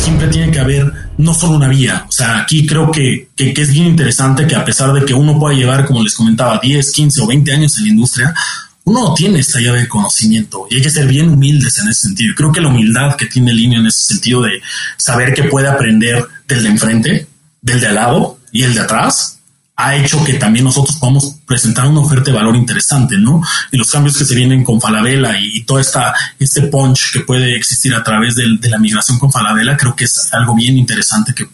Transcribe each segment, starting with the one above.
siempre tiene que haber no solo una vía. O sea, aquí creo que, que, es bien interesante que a pesar de que uno pueda llevar, como les comentaba, 10, 15 o 20 años en la industria, uno tiene esta llave de conocimiento y hay que ser bien humildes en ese sentido. Creo que la humildad que tiene Línea en ese sentido de saber que puede aprender del de enfrente, del de al lado y el de atrás, ha hecho que también nosotros podamos presentar una oferta de valor interesante, ¿no? Y los cambios que se vienen con Falabella y, todo esta, este punch que puede existir a través de, la migración con Falabella, creo que es algo bien interesante que,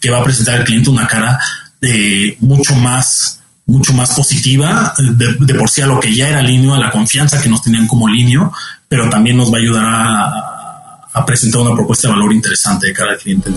que, va a presentar al cliente una cara de mucho más mucho más positiva de, por sí a lo que ya era Linio, a la confianza que nos tenían como Linio, pero también nos va a ayudar a, a presentar una propuesta de valor interesante de cara al cliente. ¿no?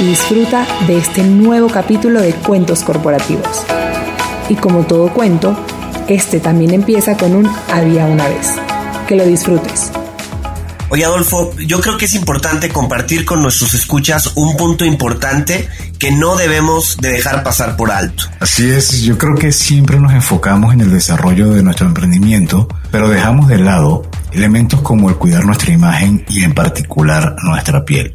y disfruta de este nuevo capítulo de Cuentos Corporativos. Y como todo cuento, este también empieza con un había una vez. Que lo disfrutes. Oye Adolfo, yo creo que es importante compartir con nuestros escuchas un punto importante que no debemos de dejar pasar por alto. Así es, yo creo que siempre nos enfocamos en el desarrollo de nuestro emprendimiento, pero dejamos de lado elementos como el cuidar nuestra imagen y en particular nuestra piel.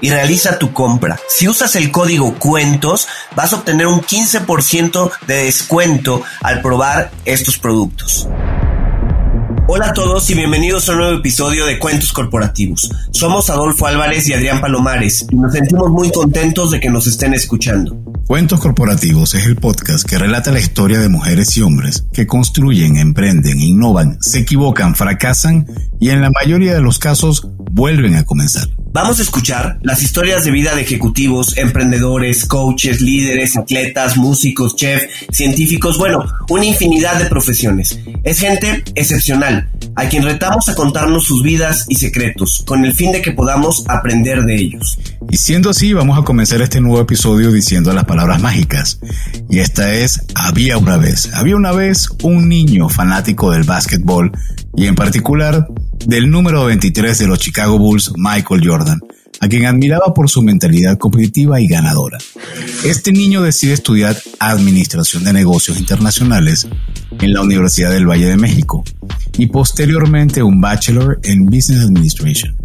y realiza tu compra. Si usas el código cuentos, vas a obtener un 15% de descuento al probar estos productos. Hola a todos y bienvenidos a un nuevo episodio de Cuentos Corporativos. Somos Adolfo Álvarez y Adrián Palomares y nos sentimos muy contentos de que nos estén escuchando. Cuentos Corporativos es el podcast que relata la historia de mujeres y hombres que construyen, emprenden, innovan, se equivocan, fracasan y en la mayoría de los casos vuelven a comenzar. Vamos a escuchar las historias de vida de ejecutivos, emprendedores, coaches, líderes, atletas, músicos, chefs, científicos, bueno, una infinidad de profesiones. Es gente excepcional, a quien retamos a contarnos sus vidas y secretos, con el fin de que podamos aprender de ellos. Y siendo así, vamos a comenzar este nuevo episodio diciendo las palabras mágicas. Y esta es Había una vez. Había una vez un niño fanático del básquetbol y en particular del número 23 de los Chicago Bulls, Michael Jordan, a quien admiraba por su mentalidad competitiva y ganadora. Este niño decide estudiar Administración de Negocios Internacionales en la Universidad del Valle de México y posteriormente un Bachelor en Business Administration.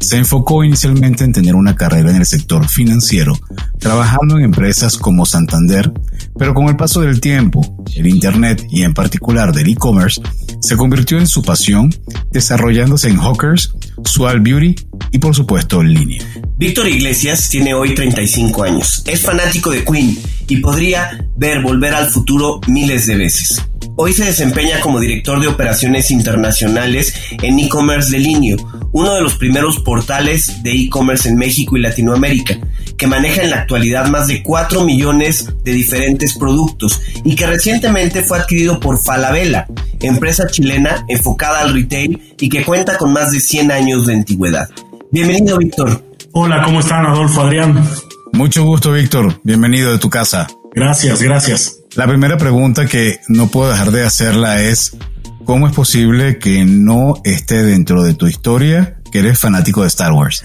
Se enfocó inicialmente en tener una carrera en el sector financiero, trabajando en empresas como Santander, pero con el paso del tiempo, el Internet y en particular del e-commerce, se convirtió en su pasión, desarrollándose en Hawkers, Sual Beauty y por supuesto en línea. Víctor Iglesias tiene hoy 35 años, es fanático de Queen y podría ver Volver al Futuro miles de veces. Hoy se desempeña como director de operaciones internacionales en e-commerce de Linio, uno de los primeros portales de e-commerce en México y Latinoamérica, que maneja en la actualidad más de 4 millones de diferentes productos y que recientemente fue adquirido por Falabella, empresa chilena enfocada al retail y que cuenta con más de 100 años de antigüedad. Bienvenido, Víctor. Hola, ¿cómo están, Adolfo, Adrián? Mucho gusto, Víctor. Bienvenido de tu casa. Gracias, gracias. La primera pregunta que no puedo dejar de hacerla es, ¿cómo es posible que no esté dentro de tu historia que eres fanático de Star Wars?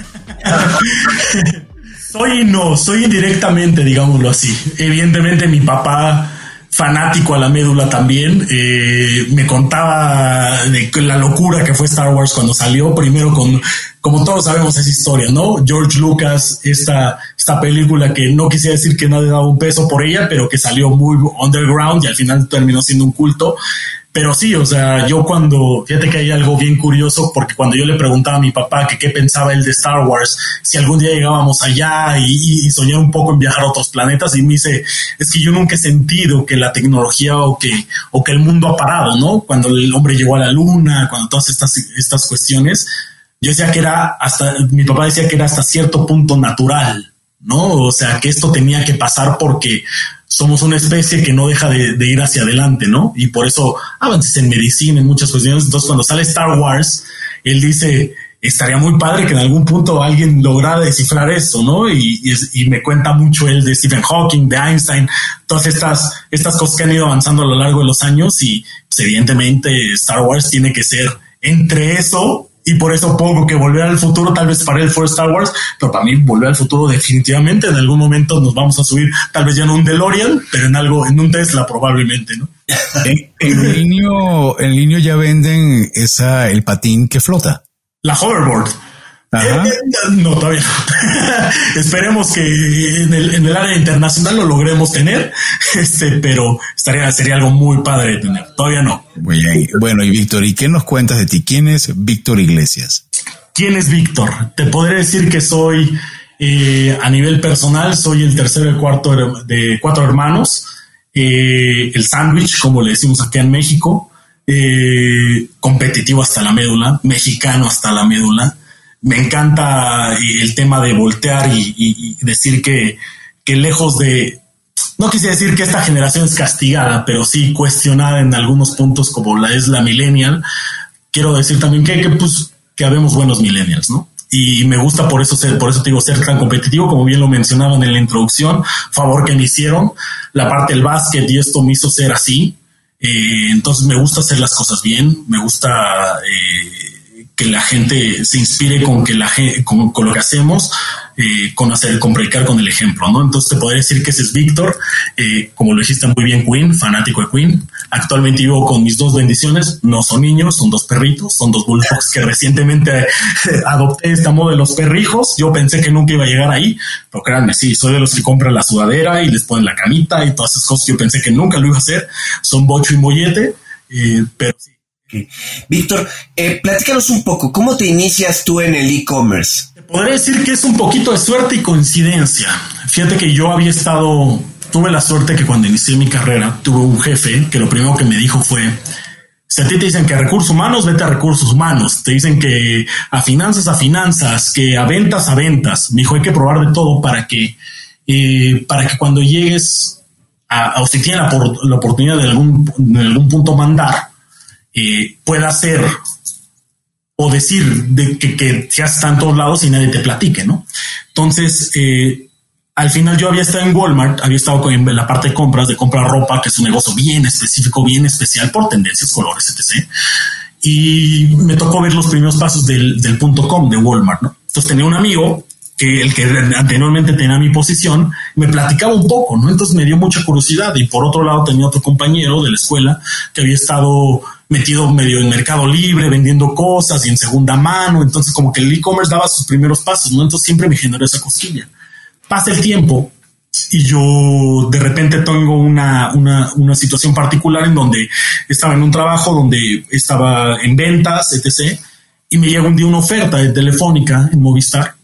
soy no, soy indirectamente, digámoslo así. Evidentemente mi papá fanático a la médula también. Eh, me contaba de la locura que fue Star Wars cuando salió, primero con, como todos sabemos esa historia, ¿no? George Lucas, esta, esta película que no quisiera decir que nadie daba un peso por ella, pero que salió muy underground y al final terminó siendo un culto. Pero sí, o sea, yo cuando, fíjate que hay algo bien curioso, porque cuando yo le preguntaba a mi papá que qué pensaba él de Star Wars, si algún día llegábamos allá y, y un poco en viajar a otros planetas, y me dice, es que yo nunca he sentido que la tecnología o que, o que el mundo ha parado, ¿no? Cuando el hombre llegó a la luna, cuando todas estas, estas cuestiones, yo decía que era hasta, mi papá decía que era hasta cierto punto natural, ¿no? O sea, que esto tenía que pasar porque somos una especie que no deja de, ir hacia adelante, ¿no? Y por eso avances en medicina, en muchas cuestiones. Entonces, cuando sale Star Wars, él dice, estaría muy padre que en algún punto alguien lograra descifrar eso, ¿no? Y, me cuenta mucho él de Stephen Hawking, de Einstein, todas estas, estas cosas que han ido avanzando a lo largo de los años y pues, evidentemente Star Wars tiene que ser entre eso y por eso pongo que volver al futuro, tal vez para él fue Star Wars, pero para mí volver al futuro definitivamente en algún momento nos vamos a subir, tal vez ya no un DeLorean, pero en algo, en un Tesla probablemente, ¿no? en, en línea, en línea ya venden esa, el patín que flota. La hoverboard. Eh, no, todavía. Esperemos que en el, área internacional lo logremos tener, este, pero estaría, sería algo muy padre de tener. Todavía no. Bueno, y Víctor, ¿y qué nos cuentas de ti? ¿Quién es Víctor Iglesias? ¿Quién es Víctor? Te podré decir que soy, eh, a nivel personal, soy el tercero y cuarto de cuatro hermanos, eh, el sándwich, como le decimos aquí en México, competitivo hasta la médula, mexicano hasta la médula me encanta el tema de voltear y, decir que, lejos de, no quise decir que esta generación es castigada, pero sí cuestionada en algunos puntos como la es la millennial. Quiero decir también que, que pues que habemos buenos millennials, ¿no? Y me gusta por eso ser, por eso te digo ser tan competitivo, como bien lo mencionaban en la introducción, favor que me hicieron, la parte del básquet y esto me hizo ser así. Eh, entonces me gusta hacer las cosas bien, me gusta eh, que la gente se inspire con que la con, con lo que hacemos, eh, con hacer, con predicar con el ejemplo, ¿no? Entonces te podría decir que ese es Víctor, eh, como lo dijiste muy bien, Queen, fanático de Queen. Actualmente vivo con mis dos bendiciones, no son niños, son dos perritos, son dos bulldogs que recientemente adopté esta moda de los perrijos. Yo pensé que nunca iba a llegar ahí, pero créanme, sí, soy de los que compran la sudadera y les ponen la camita y todas esas cosas. Yo pensé que nunca lo iba a hacer. Son bocho y mollete, eh, pero sí Víctor, eh, platícanos un poco, ¿cómo te inicias tú en el e-commerce? Podría decir que es un poquito de suerte y coincidencia. Fíjate que yo había estado, tuve la suerte que cuando inicié mi carrera, tuve un jefe que lo primero que me dijo fue, si a ti te dicen que a recursos humanos, vete a recursos humanos. Te dicen que a finanzas, a finanzas, que a ventas, a ventas. Me dijo, hay que probar de todo para que, eh, para que cuando llegues a, o si tienes la, oportunidad de algún, de algún punto mandar, eh, pueda ser o decir de que, que ya está todos lados y nadie te platique, ¿no? Entonces, eh, al final yo había estado en Walmart, había estado en la parte de compras, de comprar ropa, que es un negocio bien específico, bien especial por tendencias, colores, etc. Y me tocó ver los primeros pasos del, del punto com de Walmart, ¿no? Entonces tenía un amigo que el que anteriormente tenía mi posición, me platicaba un poco, ¿no? Entonces me dio mucha curiosidad y por otro lado tenía otro compañero de la escuela que había estado metido medio en mercado libre, vendiendo cosas y en segunda mano, entonces como que el e-commerce daba sus primeros pasos, ¿no? Entonces siempre me generó esa cosquilla. Pasa el tiempo y yo de repente tengo una, una, una situación particular en donde estaba en un trabajo donde estaba en ventas, etc. Y me llega un día una oferta de Telefónica en Movistar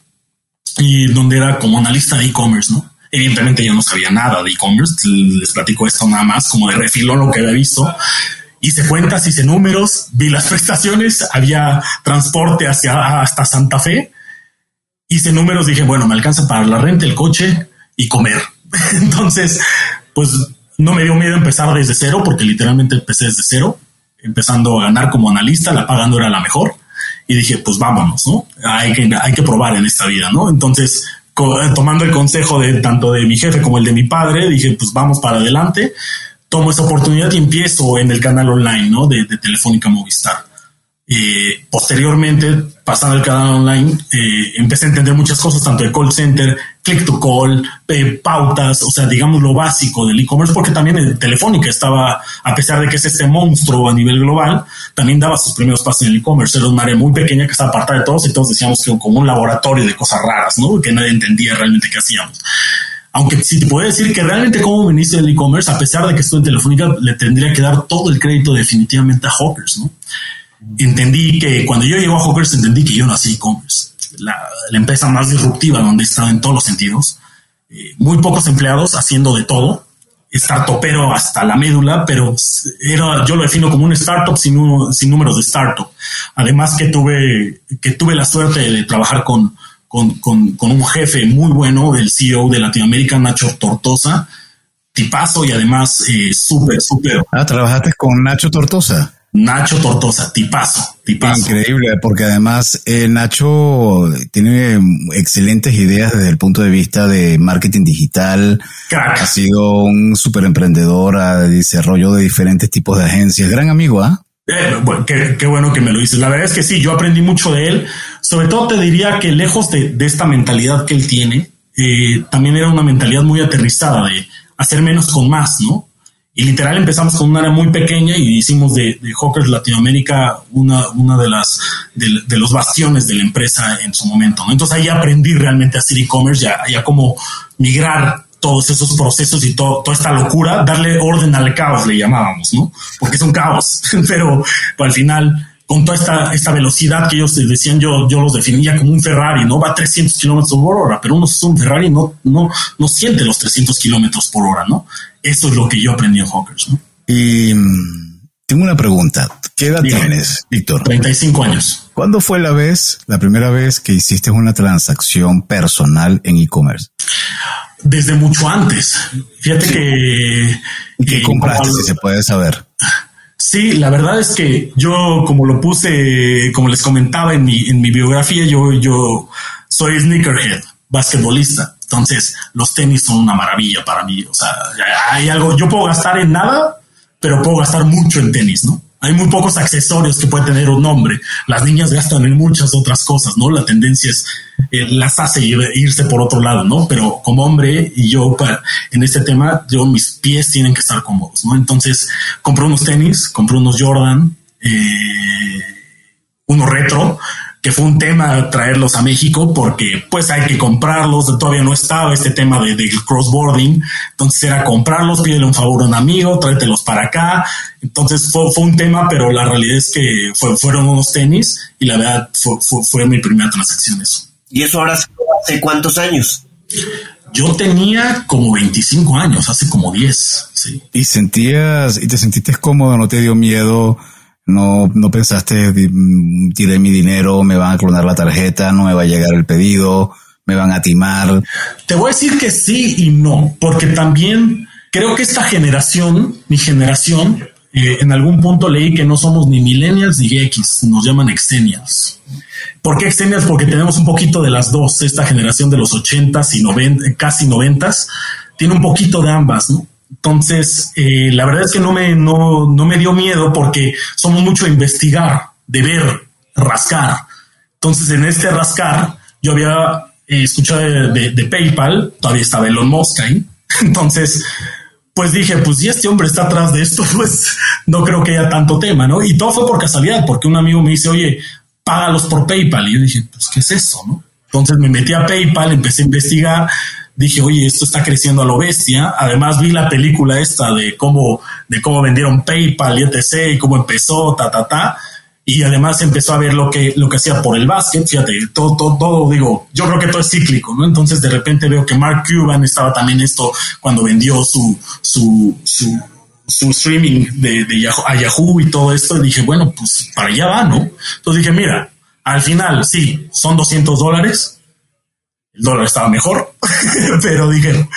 y donde era como analista de e-commerce, ¿no? Evidentemente yo no sabía nada de e-commerce, les platico esto nada más como de refilón lo que había visto. Hice cuentas, hice números, vi las prestaciones, había transporte hacia hasta Santa Fe. Hice números, dije, bueno, me alcanza para la renta, el coche y comer. Entonces, pues no me dio miedo empezar desde cero, porque literalmente empecé desde cero, empezando a ganar como analista, la pagando era la mejor y dije, pues vámonos, ¿no? Hay que, hay que probar en esta vida, ¿no? Entonces, tomando el consejo de tanto de mi jefe como el de mi padre, dije, pues vamos para adelante, tomo esa oportunidad y empiezo en el canal online, ¿no? De, Telefónica Movistar. Eh, posteriormente, pasando el canal online, eh, empecé a entender muchas cosas, tanto de call center, click to call, eh, pautas, o sea, digamos lo básico del e-commerce, porque también Telefónica estaba, a pesar de que es este monstruo a nivel global, también daba sus primeros pasos en el e-commerce. Era un área muy pequeña que estaba apartada de todos y todos decíamos que como un laboratorio de cosas raras, ¿no? Que nadie entendía realmente qué hacíamos. Aunque si te puedo decir que realmente como ministro del e-commerce, a pesar de que estoy en Telefónica, le tendría que dar todo el crédito definitivamente a Hawkers, ¿no? Entendí que cuando yo llego a Hawkers, entendí que yo no hacía e-commerce la, empresa más disruptiva donde he estado en todos los sentidos. Eh, muy pocos empleados haciendo de todo, startupero hasta la médula, pero era, yo lo defino como un startup sin, sin números de startup. Además que tuve, que tuve la suerte de trabajar con, con, con, un jefe muy bueno, el CEO de Latinoamérica, Nacho Tortosa, tipazo y además eh, súper, súper. Ah, trabajaste con Nacho Tortosa. Nacho Tortosa, tipazo, tipazo. Increíble, porque además eh, Nacho tiene excelentes ideas desde el punto de vista de marketing digital. Ha sido un súper emprendedor, a desarrollo de diferentes tipos de agencias. Gran amigo, ¿ah? Eh, bueno, qué, bueno que me lo dices. La verdad es que sí, yo aprendí mucho de él. Sobre todo te diría que lejos de, esta mentalidad que él tiene, eh, también era una mentalidad muy aterrizada de hacer menos con más, ¿no? Y literal empezamos con un área muy pequeña y hicimos de, de Hawkers Latinoamérica una, una de las de, los bastiones de la empresa en su momento. Entonces ahí aprendí realmente a hacer e-commerce, ya, ya como migrar todos esos procesos y todo, toda esta locura, darle orden al caos, le llamábamos, ¿no? Porque es un caos, pero, al final, con toda esta, esta velocidad que ellos decían, yo, yo los definía como un Ferrari, ¿no? Va a 300 kilómetros por hora, pero uno es un Ferrari no, no, no siente los 300 kilómetros por hora, ¿no? Eso es lo que yo aprendí en Hawkers. ¿no? Y mm, tengo una pregunta. ¿Qué edad tienes, Víctor? 35 años. ¿Cuándo fue la vez, la primera vez que hiciste una transacción personal en e-commerce? Desde mucho antes. Fíjate que... ¿Qué compraste, si se puede saber? Sí, la verdad es que yo, como lo puse, como les comentaba en mi, en mi biografía, yo, yo soy sneakerhead, basquetbolista. Entonces, los tenis son una maravilla para mí. O sea, hay algo, yo puedo gastar en nada, pero puedo gastar mucho en tenis, ¿no? Hay muy pocos accesorios que puede tener un hombre. Las niñas gastan en muchas otras cosas, ¿no? La tendencia es, eh, las hace irse por otro lado, ¿no? Pero como hombre y yo en este tema, yo mis pies tienen que estar cómodos, ¿no? Entonces, compré unos tenis, compré unos Jordan, eh, uno retro, que fue un tema traerlos a México porque pues hay que comprarlos, todavía no estaba este tema de, de crossboarding, entonces era comprarlos, pídele un favor a un amigo, tráetelos para acá, entonces fue, fue un tema, pero la realidad es que fueron unos tenis y la verdad fue, fue, mi primera transacción eso. ¿Y eso ahora hace cuántos años? Yo tenía como 25 años, hace como 10. Sí. ¿Y sentías, y te sentiste cómodo, no te dio miedo no, no pensaste, mm, tiré mi dinero, me van a clonar la tarjeta, no me va a llegar el pedido, me van a timar. Te voy a decir que sí y no, porque también creo que esta generación, mi generación, eh, en algún punto leí que no somos ni millennials ni X, nos llaman exenials. ¿Por qué exenials? Porque tenemos un poquito de las dos. Esta generación de los ochentas y 90, casi noventas, tiene un poquito de ambas, ¿no? Entonces, eh, la verdad es que no me, no, no me dio miedo porque somos mucho investigar, de ver, rascar. Entonces, en este rascar, yo había eh, escuchado de, PayPal, todavía estaba Elon Musk ahí. Entonces, pues dije, pues si este hombre está atrás de esto, pues no creo que haya tanto tema, ¿no? Y todo fue por casualidad, porque un amigo me dice, oye, págalos por PayPal. Y yo dije, pues, ¿qué es eso, no? Entonces me metí a PayPal, empecé a investigar, dije, oye, esto está creciendo a lo bestia. Además vi la película esta de cómo, de cómo vendieron PayPal y etc. y cómo empezó, ta, ta, ta. Y además empezó a ver lo que, lo que hacía por el básquet. Fíjate, todo, todo, digo, yo creo que todo es cíclico, ¿no? Entonces de repente veo que Mark Cuban estaba también esto cuando vendió su, su, su, su streaming de, de Yahoo, a Yahoo y todo esto. Y dije, bueno, pues para allá va, ¿no? Entonces dije, mira, al final, sí, son 200 dólares, el dólar estaba mejor, pero dije,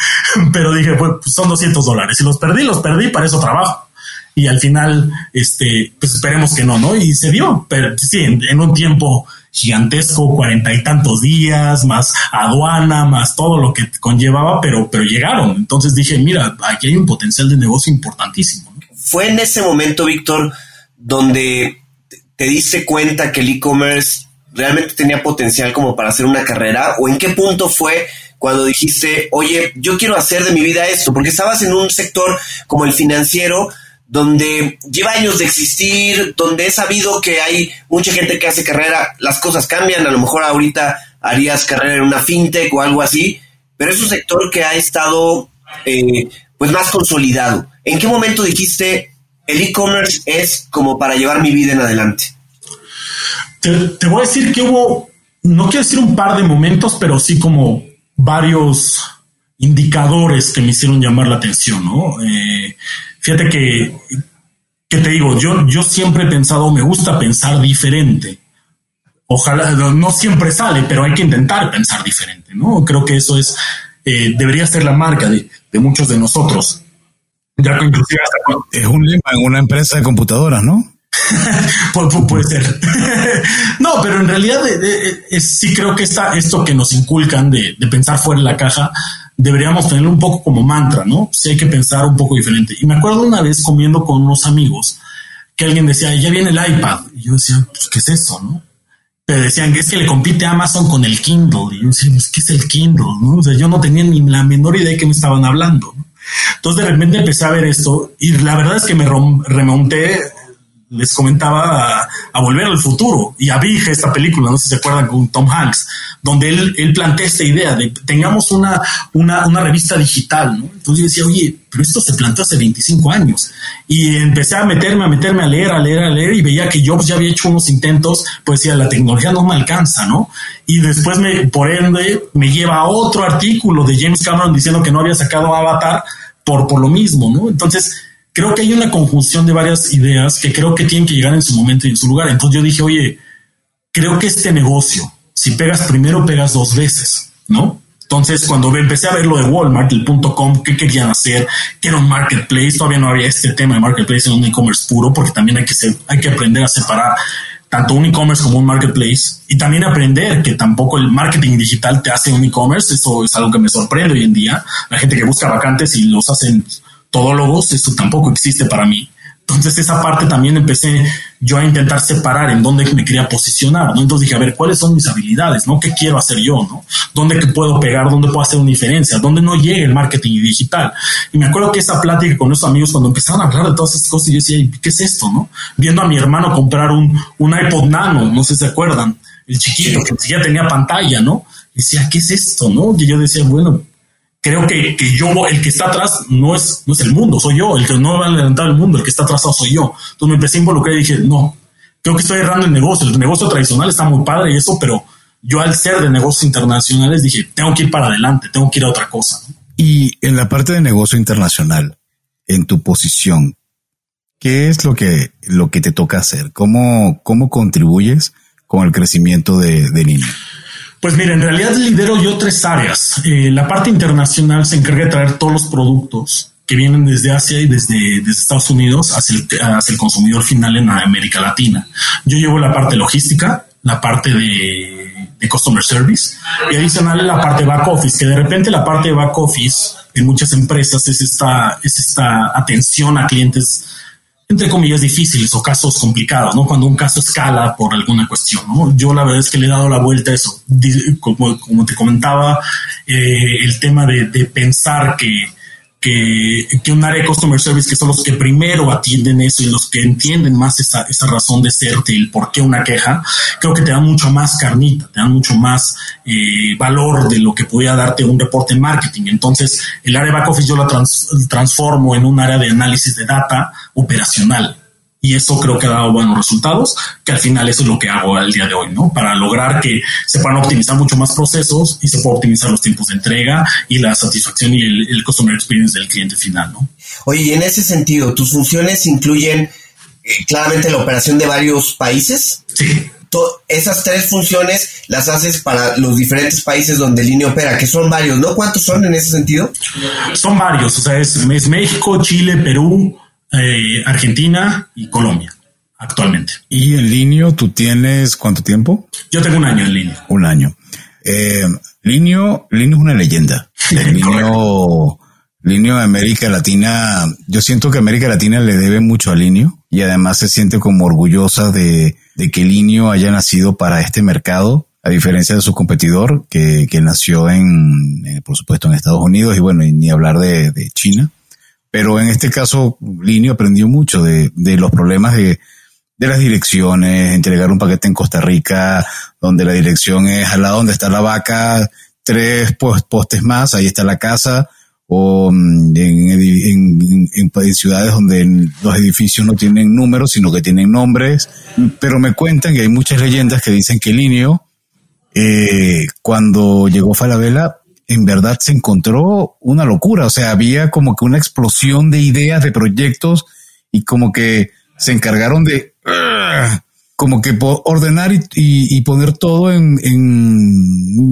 pero dije, pues son 200 dólares. Si los perdí, los perdí, para eso trabajo. Y al final, este, pues esperemos que no, ¿no? Y se dio, pero sí, en, un tiempo gigantesco, cuarenta y tantos días, más aduana, más todo lo que conllevaba, pero, pero llegaron. Entonces dije, mira, aquí hay un potencial de negocio importantísimo. Fue en ese momento, Víctor, donde te diste cuenta que el e-commerce realmente tenía potencial como para hacer una carrera? ¿O en qué punto fue cuando dijiste, oye, yo quiero hacer de mi vida esto? Porque estabas en un sector como el financiero, donde lleva años de existir, donde he sabido que hay mucha gente que hace carrera, las cosas cambian, a lo mejor ahorita harías carrera en una fintech o algo así, pero es un sector que ha estado eh, pues más consolidado. ¿En qué momento dijiste el e-commerce es como para llevar mi vida en adelante? Te, voy a decir que hubo, no quiero decir un par de momentos, pero sí como varios indicadores que me hicieron llamar la atención, ¿no? Eh, fíjate que, que te digo, yo, yo siempre he pensado, me gusta pensar diferente. Ojalá, no siempre sale, pero hay que intentar pensar diferente, ¿no? Creo que eso es, eh, debería ser la marca de, de muchos de nosotros. Ya que inclusive Es un lema en una empresa de computadoras, ¿no? puede ser. no, pero en realidad eh, sí creo que está esto que nos inculcan de, pensar fuera de la caja, deberíamos tenerlo un poco como mantra, ¿no? Sí hay que pensar un poco diferente. Y me acuerdo una vez comiendo con unos amigos que alguien decía, ya viene el iPad. Y yo decía, pues, ¿qué es eso, no? Pero decían que es que le compite Amazon con el Kindle. Y yo decía, pues, ¿qué es el Kindle? ¿no? O sea, yo no tenía ni la menor idea de qué me estaban hablando. Entonces de repente empecé a ver esto y la verdad es que me remonté, les comentaba, a, Volver al Futuro y a Big, esta película, no sé si se acuerdan, con Tom Hanks, donde él, él plantea esta idea de tengamos una, una, una revista digital, ¿no? Entonces yo decía, oye, pero esto se planteó hace 25 años. Y empecé a meterme, a meterme, a leer, a leer, a leer, y veía que Jobs ya había hecho unos intentos, pues decía, la tecnología no me alcanza, ¿no? Y después, me, por ende, me lleva a otro artículo de James Cameron diciendo que no había sacado Avatar por, por lo mismo, ¿no? Entonces, creo que hay una conjunción de varias ideas que creo que tienen que llegar en su momento y en su lugar. Entonces yo dije, oye, creo que este negocio, si pegas primero, pegas dos veces, ¿no? Entonces, cuando empecé a ver lo de Walmart, el punto com, qué querían hacer, que era un marketplace, todavía no había este tema de marketplace en un e-commerce puro, porque también hay que, hay que aprender a separar tanto un e-commerce como un marketplace y también aprender que tampoco el marketing digital te hace un e-commerce. Eso es algo que me sorprende hoy en día. La gente que busca vacantes y los hacen todólogos, eso tampoco existe para mí. Entonces esa parte también empecé yo a intentar separar en dónde me quería posicionar, ¿no? Entonces dije, a ver, ¿cuáles son mis habilidades, no? ¿Qué quiero hacer yo, no? ¿Dónde puedo pegar? ¿Dónde puedo hacer una diferencia? ¿Dónde no llegue el marketing digital? Y me acuerdo que esa plática con esos amigos cuando empezaron a hablar de todas esas cosas, yo decía, ¿qué es esto, no? Viendo a mi hermano comprar un, un iPod Nano, no sé si se acuerdan, el chiquito que ya tenía pantalla, ¿no? decía, ¿qué es esto, no? Y yo decía, bueno, creo que, que, yo, el que está atrás, no es, no es el mundo, soy yo, el que no va a levantar el mundo, el que está atrasado soy yo. Entonces me empecé a involucrar y dije, no, creo que estoy errando el negocio, el negocio tradicional está muy padre y eso, pero yo al ser de negocios internacionales dije, tengo que ir para adelante, tengo que ir a otra cosa. Y en la parte de negocio internacional, en tu posición, ¿qué es lo que, lo que te toca hacer? ¿Cómo, cómo contribuyes con el crecimiento de, de pues mira, en realidad lidero yo tres áreas. Eh, la parte internacional se encarga de traer todos los productos que vienen desde Asia y desde, Estados Unidos hacia el, el, consumidor final en América Latina. Yo llevo la parte logística, la parte de, de, customer service y adicional la parte back office, que de repente la parte de back office en muchas empresas es esta, es esta atención a clientes entre comillas, difíciles o casos complicados, ¿no? Cuando un caso escala por alguna cuestión, ¿no? Yo la verdad es que le he dado la vuelta a eso. Como, te comentaba, eh, el tema de pensar que que, un área de customer service que son los que primero atienden eso y los que entienden más esa, esa razón de ser el por qué una queja, creo que te dan mucho más carnita, te dan mucho más eh, valor de lo que podría darte un reporte en marketing. Entonces, el área de back office yo la transformo en un área de análisis de data operacional y eso creo que ha dado buenos resultados, que al final eso es lo que hago al día de hoy, ¿no? Para lograr que se puedan optimizar mucho más procesos y se puedan optimizar los tiempos de entrega y la satisfacción y el, customer experience del cliente final, ¿no? Oye, y en ese sentido, ¿tus funciones incluyen eh, claramente la operación de varios países? Sí. Esas tres funciones las haces para los diferentes países donde Línea opera, que son varios, ¿no? ¿Cuántos son en ese sentido? Son varios, o sea, es, es México, Chile, Perú, eh, Argentina y Colombia actualmente. ¿Y en línea tú tienes cuánto tiempo? Yo tengo un año en línea. Un año. Eh, Linio, es una leyenda. El Linio, Linio de América Latina, yo siento que América Latina le debe mucho a Linio y además se siente como orgullosa de, de que Linio haya nacido para este mercado a diferencia de su competidor, que, que nació en, eh, por supuesto, en Estados Unidos y bueno, y ni hablar de, de China. Pero en este caso, Linio aprendió mucho de, de los problemas de, las direcciones, entregar un paquete en Costa Rica, donde la dirección es al lado donde está la vaca, tres postes más, ahí está la casa, o mm, en, en, en, ciudades donde los edificios no tienen números, sino que tienen nombres. Pero me cuentan que hay muchas leyendas que dicen que Linio, eh, cuando llegó Falabella, en verdad se encontró una locura. O sea, había como que una explosión de ideas, de proyectos, y como que se encargaron de como que ordenar y, poner todo en,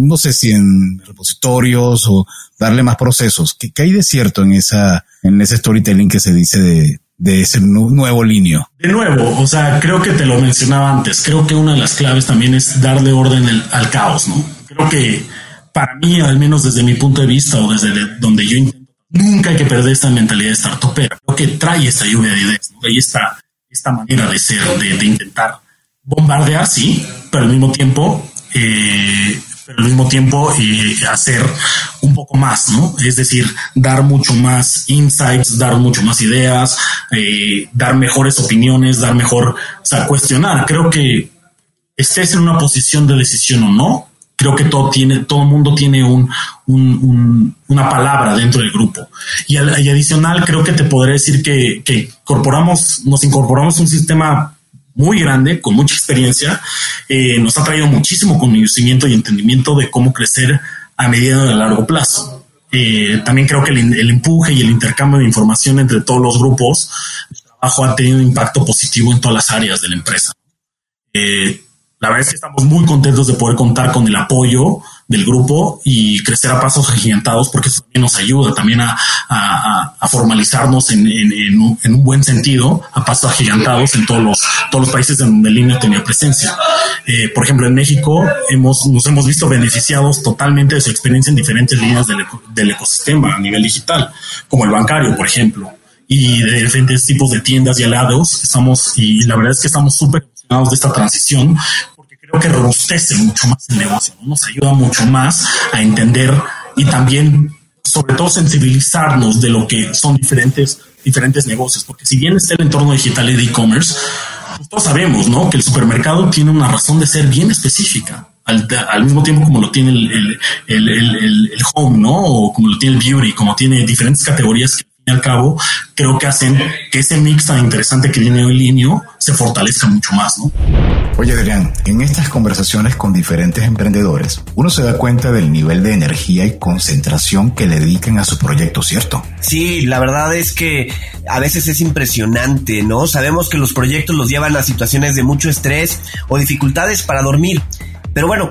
no sé si en repositorios o darle más procesos. ¿Qué, hay de cierto en esa, en ese storytelling que se dice de, de ese nuevo linio? De nuevo, o sea, creo que te lo mencionaba antes. Creo que una de las claves también es darle orden al caos, ¿no? Creo que para mí, al menos desde mi punto de vista o desde donde yo intento, nunca hay que perder esta mentalidad de startupera. Creo que trae esta lluvia de ideas, ¿no? Ahí está esta manera de ser, de, intentar bombardear, sí, pero al mismo tiempo, eh, pero al mismo tiempo eh, hacer un poco más, ¿no? Es decir, dar mucho más insights, dar mucho más ideas, eh, dar mejores opiniones, dar mejor, o sea, cuestionar. Creo que estés en una posición de decisión o no, creo que todo tiene, todo mundo tiene un, una palabra dentro del grupo. Y, adicional, creo que te podré decir que, que incorporamos, nos incorporamos un sistema muy grande, con mucha experiencia, eh, nos ha traído muchísimo conocimiento y entendimiento de cómo crecer a medida de largo plazo. Eh, también creo que el, empuje y el intercambio de información entre todos los grupos de ha tenido un impacto positivo en todas las áreas de la empresa. Eh, la verdad es que estamos muy contentos de poder contar con el apoyo del grupo y crecer a pasos agigantados porque eso también nos ayuda también a, formalizarnos en, un, buen sentido a pasos agigantados en todos los, todos los países donde Línea tenía presencia. Eh, por ejemplo, en México hemos, nos hemos visto beneficiados totalmente de su experiencia en diferentes líneas del, del ecosistema a nivel digital, como el bancario, por ejemplo y de diferentes tipos de tiendas y alados. Estamos, y la verdad es que estamos súper de esta transición que robustece mucho más el negocio, nos ayuda mucho más a entender y también, sobre todo, sensibilizarnos de lo que son diferentes, diferentes negocios, porque si bien está el entorno digital y de e-commerce, pues todos sabemos ¿no? que el supermercado tiene una razón de ser bien específica. Al, al, mismo tiempo como lo tiene el, el, el, el, home, ¿no? O como lo tiene el beauty, como tiene diferentes categorías que al cabo creo que hacen que ese mix tan interesante que tiene hoy Linio se fortalezca mucho más, ¿no? Oye, Adrián, en estas conversaciones con diferentes emprendedores, uno se da cuenta del nivel de energía y concentración que le dedican a su proyecto, ¿cierto? Sí, la verdad es que a veces es impresionante, ¿no? Sabemos que los proyectos los llevan a situaciones de mucho estrés o dificultades para dormir. Pero bueno,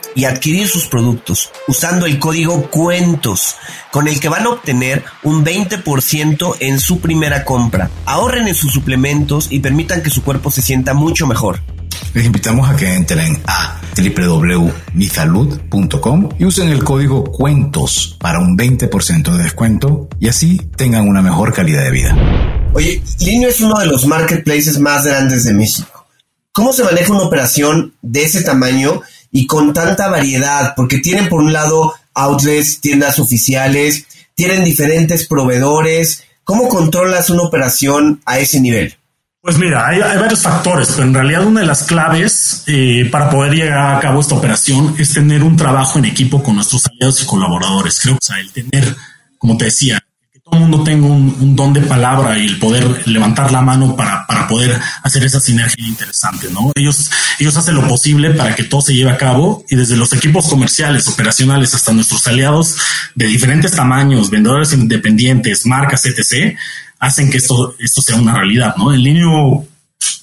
y adquirir sus productos usando el código cuentos con el que van a obtener un 20% en su primera compra. Ahorren en sus suplementos y permitan que su cuerpo se sienta mucho mejor. Les invitamos a que entren a www.misalud.com y usen el código cuentos para un 20% de descuento y así tengan una mejor calidad de vida. Oye, Linio es uno de los marketplaces más grandes de México. ¿Cómo se maneja una operación de ese tamaño y con tanta variedad, porque tienen por un lado outlets, tiendas oficiales, tienen diferentes proveedores. ¿Cómo controlas una operación a ese nivel? Pues mira, hay, varios factores, pero en realidad una de las claves eh, para poder llegar a cabo esta operación es tener un trabajo en equipo con nuestros aliados y colaboradores. Creo que el tener, como te decía, todo el mundo tenga un, don de palabra y el poder levantar la mano para, para poder hacer esa sinergia interesante, ¿no? Ellos, ellos hacen lo posible para que todo se lleve a cabo y desde los equipos comerciales, operacionales hasta nuestros aliados de diferentes tamaños, vendedores independientes, marcas, etc., hacen que esto, esto sea una realidad, ¿no? El niño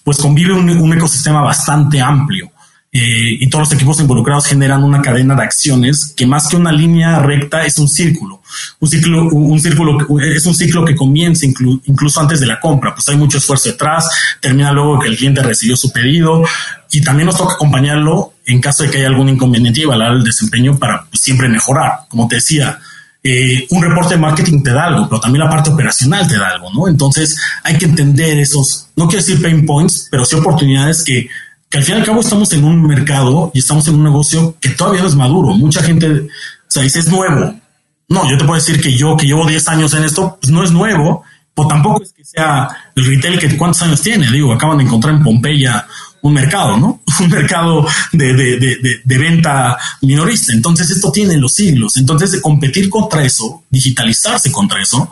pues convive un, ecosistema bastante amplio. Eh, y todos los equipos involucrados generan una cadena de acciones que más que una línea recta es un círculo. Un círculo, un círculo es un ciclo que comienza incluso antes de la compra, pues hay mucho esfuerzo detrás, termina luego que el cliente recibió su pedido y también nos toca acompañarlo en caso de que haya algún inconveniente y evaluar el desempeño para pues, siempre mejorar. Como te decía, eh, un reporte de marketing te da algo, pero también la parte operacional te da algo, ¿no? Entonces hay que entender esos, no quiero decir pain points, pero sí oportunidades que, que al fin y al cabo estamos en un mercado y estamos en un negocio que todavía no es maduro. Mucha gente, o dice es nuevo. No, yo te puedo decir que yo, que llevo 10 años en esto, pues no es nuevo, pues tampoco es que sea el retail que cuántos años tiene. Digo, acaban de encontrar en Pompeya un mercado, ¿no? Un mercado de, de, de, de, venta minorista. Entonces esto tiene los siglos. Entonces competir contra eso, digitalizarse contra eso,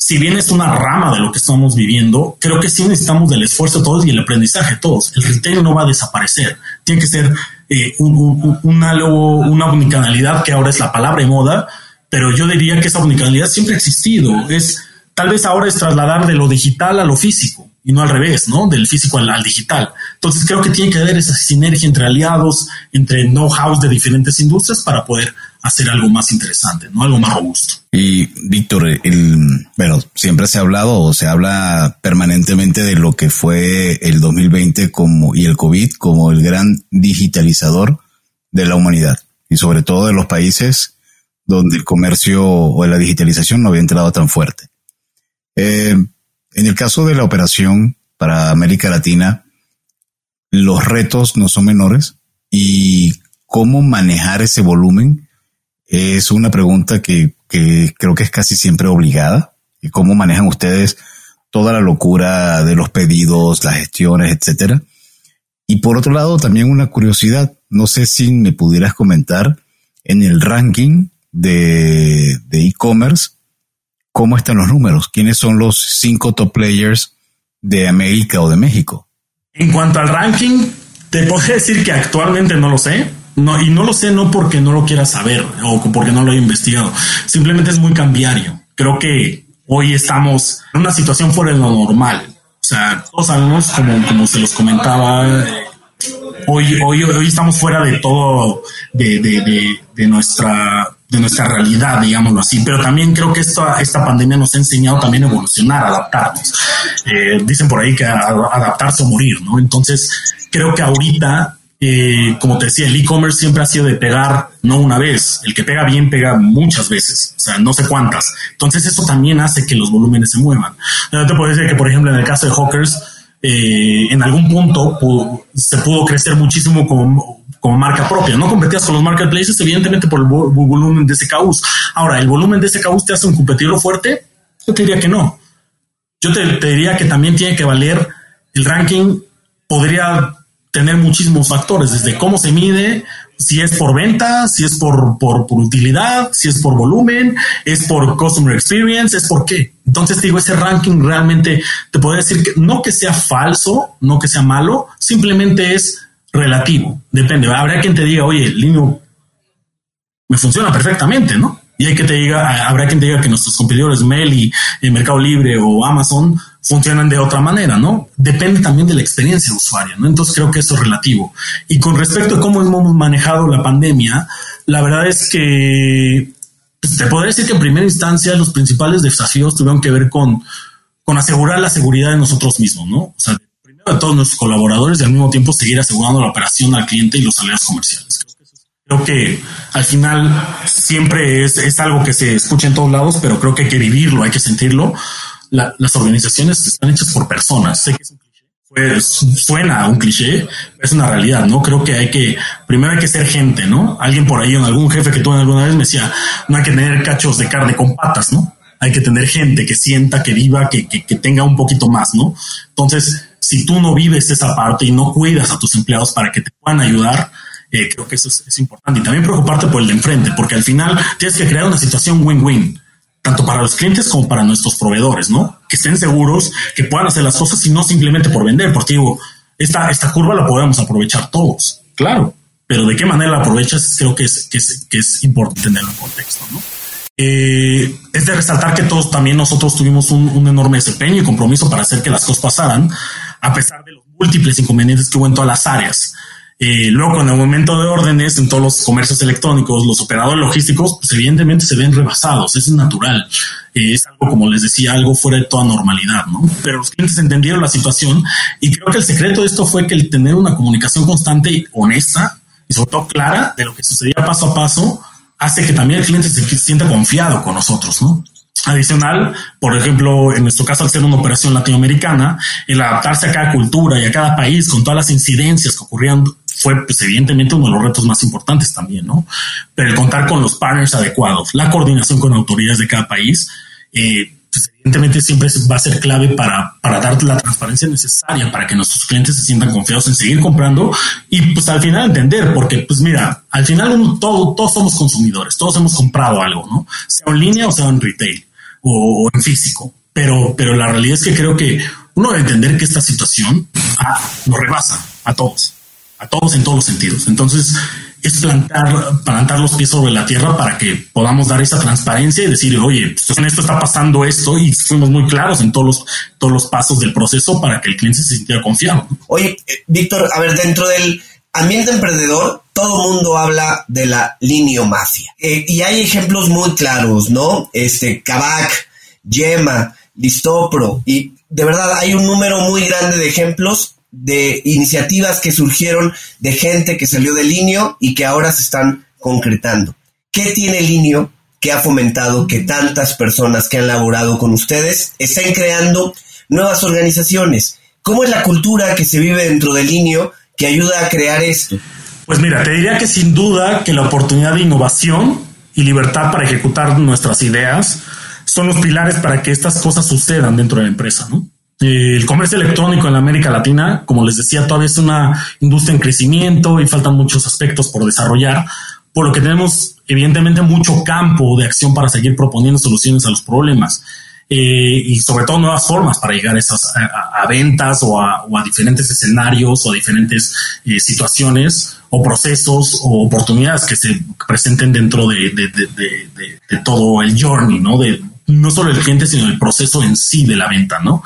si bien es una rama de lo que estamos viviendo, creo que sí necesitamos del esfuerzo todos y el aprendizaje todos. El retail no va a desaparecer. Tiene que ser eh, un, un, una, unicanalidad que ahora es la palabra de moda, pero yo diría que esa unicanalidad siempre ha existido. Es tal vez ahora es trasladar de lo digital a lo físico y no al revés, ¿no? Del físico al, digital. Entonces creo que tiene que haber esa sinergia entre aliados, entre know-how de diferentes industrias para poder hacer algo más interesante, ¿no? Algo más robusto. Y Víctor, el, bueno, siempre se ha hablado o se habla permanentemente de lo que fue el 2020 como, y el COVID como el gran digitalizador de la humanidad y sobre todo de los países donde el comercio o la digitalización no había entrado tan fuerte. Eh, en el caso de la operación para América Latina, los retos no son menores y cómo manejar ese volumen es una pregunta que, creo que es casi siempre obligada. ¿Y cómo manejan ustedes toda la locura de los pedidos, las gestiones, etcétera? Y por otro lado, también una curiosidad. No sé si me pudieras comentar en el ranking de e-commerce cómo están los números, quiénes son los cinco top players de América o de México. En cuanto al ranking, te puedo decir que actualmente no lo sé. No, y no lo sé no porque no lo quiera saber o porque no lo haya investigado. Simplemente es muy cambiario. Creo que hoy estamos en una situación fuera de lo normal. O sea, todos sabemos, como, como se los comentaba, hoy, hoy, hoy estamos fuera de todo, de, de, de nuestra de nuestra realidad, digámoslo así. Pero también creo que esta, esta pandemia nos ha enseñado también a evolucionar, a adaptarnos. Eh, dicen por ahí que adaptarse o morir, ¿no? Entonces, creo que ahorita, eh, como te decía, el e-commerce siempre ha sido de pegar, no una vez. El que pega bien pega muchas veces, o sea, no sé cuántas. Entonces, eso también hace que los volúmenes se muevan. Yo te puedo decir que, por ejemplo, en el caso de Hawkers, eh, en algún punto se pudo crecer muchísimo con como marca propia. No competías con los marketplaces, evidentemente por el volumen de SKUs. Ahora, ¿el volumen de SKUs te hace un competidor fuerte? Yo te diría que no. Yo te, diría que también tiene que valer el ranking, podría tener muchísimos factores, desde cómo se mide, si es por venta, si es por, por, utilidad, si es por volumen, es por customer experience, es por qué. Entonces digo, ese ranking realmente te puedo decir que no que sea falso, no que sea malo, simplemente es relativo, depende. Habrá quien te diga, oye, niño me funciona perfectamente, ¿no? Y hay que te diga, habrá quien te diga que nuestros competidores Mail y Mercado Libre o Amazon funcionan de otra manera, ¿no? Depende también de la experiencia usuaria, ¿no? Entonces creo que eso es relativo. Y con respecto a cómo hemos manejado la pandemia, la verdad es que pues, te podría decir que en primera instancia los principales desafíos tuvieron que ver con, con asegurar la seguridad de nosotros mismos, ¿no? O sea, a todos nuestros colaboradores y al mismo tiempo seguir asegurando la operación al cliente y los aliados comerciales. Creo que al final siempre es, es, algo que se escucha en todos lados, pero creo que hay que vivirlo, hay que sentirlo. las organizaciones están hechas por personas. Sé que es un cliché, pues, suena un cliché, es una realidad, ¿no? Creo que hay que, primero hay que ser gente, ¿no? Alguien por ahí, algún jefe que tuve alguna vez me decía, no hay que tener cachos de carne con patas, ¿no? Hay que tener gente que sienta, que viva, que, que, que tenga un poquito más, ¿no? Entonces, si tú no vives esa parte y no cuidas a tus empleados para que te puedan ayudar, eh, creo que eso es, importante. Y también preocuparte por el de enfrente, porque al final tienes que crear una situación win-win. tanto para los clientes como para nuestros proveedores, ¿no? Que estén seguros, que puedan hacer las cosas y no simplemente por vender, porque digo, esta, esta curva la podemos aprovechar todos, claro, pero de qué manera la aprovechas creo que es, que es, que es importante tenerlo en contexto. Eh, es de resaltar que todos también nosotros tuvimos un, un, enorme desempeño y compromiso para hacer que las cosas pasaran, a pesar de los múltiples inconvenientes que hubo en todas las áreas. Eh, luego, en el momento de órdenes en todos los comercios electrónicos, los operadores logísticos, pues evidentemente se ven rebasados, eso es natural. Eh, es algo, como les decía, algo fuera de toda normalidad, ¿no? Pero los clientes entendieron la situación y creo que el secreto de esto fue que el tener una comunicación constante y honesta y sobre todo clara de lo que sucedía paso a paso hace que también el cliente se sienta confiado con nosotros, ¿no? Adicional, por ejemplo, en nuestro caso, al ser una operación latinoamericana, el adaptarse a cada cultura y a cada país con todas las incidencias que ocurrían fue pues, evidentemente uno de los retos más importantes también, ¿no? Pero el contar con los partners adecuados, la coordinación con autoridades de cada país, eh, pues, evidentemente siempre va a ser clave para, para dar la transparencia necesaria para que nuestros clientes se sientan confiados en seguir comprando y pues al final entender, porque pues mira, al final todo, todos somos consumidores, todos hemos comprado algo, ¿no? Sea en línea o sea en retail o, en físico, pero, pero la realidad es que creo que uno debe entender que esta situación ah, nos rebasa a todos a todos en todos los sentidos. Entonces, es plantar, plantar los pies sobre la tierra para que podamos dar esa transparencia y decir, oye, pues en esto está pasando esto y fuimos muy claros en todos los, todos los pasos del proceso para que el cliente se sintiera confiado. Oye, eh, Víctor, a ver, dentro del ambiente emprendedor, todo mundo habla de la liniomacia. Eh, y hay ejemplos muy claros, ¿no? Este, Kavak, Yema, Listopro, y de verdad hay un número muy grande de ejemplos de iniciativas que surgieron de gente que salió de Linio y que ahora se están concretando. ¿Qué tiene Linio que ha fomentado que tantas personas que han laborado con ustedes estén creando nuevas organizaciones? ¿Cómo es la cultura que se vive dentro de Linio que ayuda a crear esto? Pues mira, te diría que sin duda que la oportunidad de innovación y libertad para ejecutar nuestras ideas son los pilares para que estas cosas sucedan dentro de la empresa, ¿no? El comercio electrónico en América Latina, como les decía, todavía es una industria en crecimiento y faltan muchos aspectos por desarrollar, por lo que tenemos evidentemente mucho campo de acción para seguir proponiendo soluciones a los problemas. Eh, y sobre todo nuevas formas para llegar a esas ventas o a, diferentes escenarios o a diferentes eh, situaciones o procesos o oportunidades que se presenten dentro de, de todo el journey, ¿no? De, no solo el cliente, sino el proceso en sí de la venta, ¿no?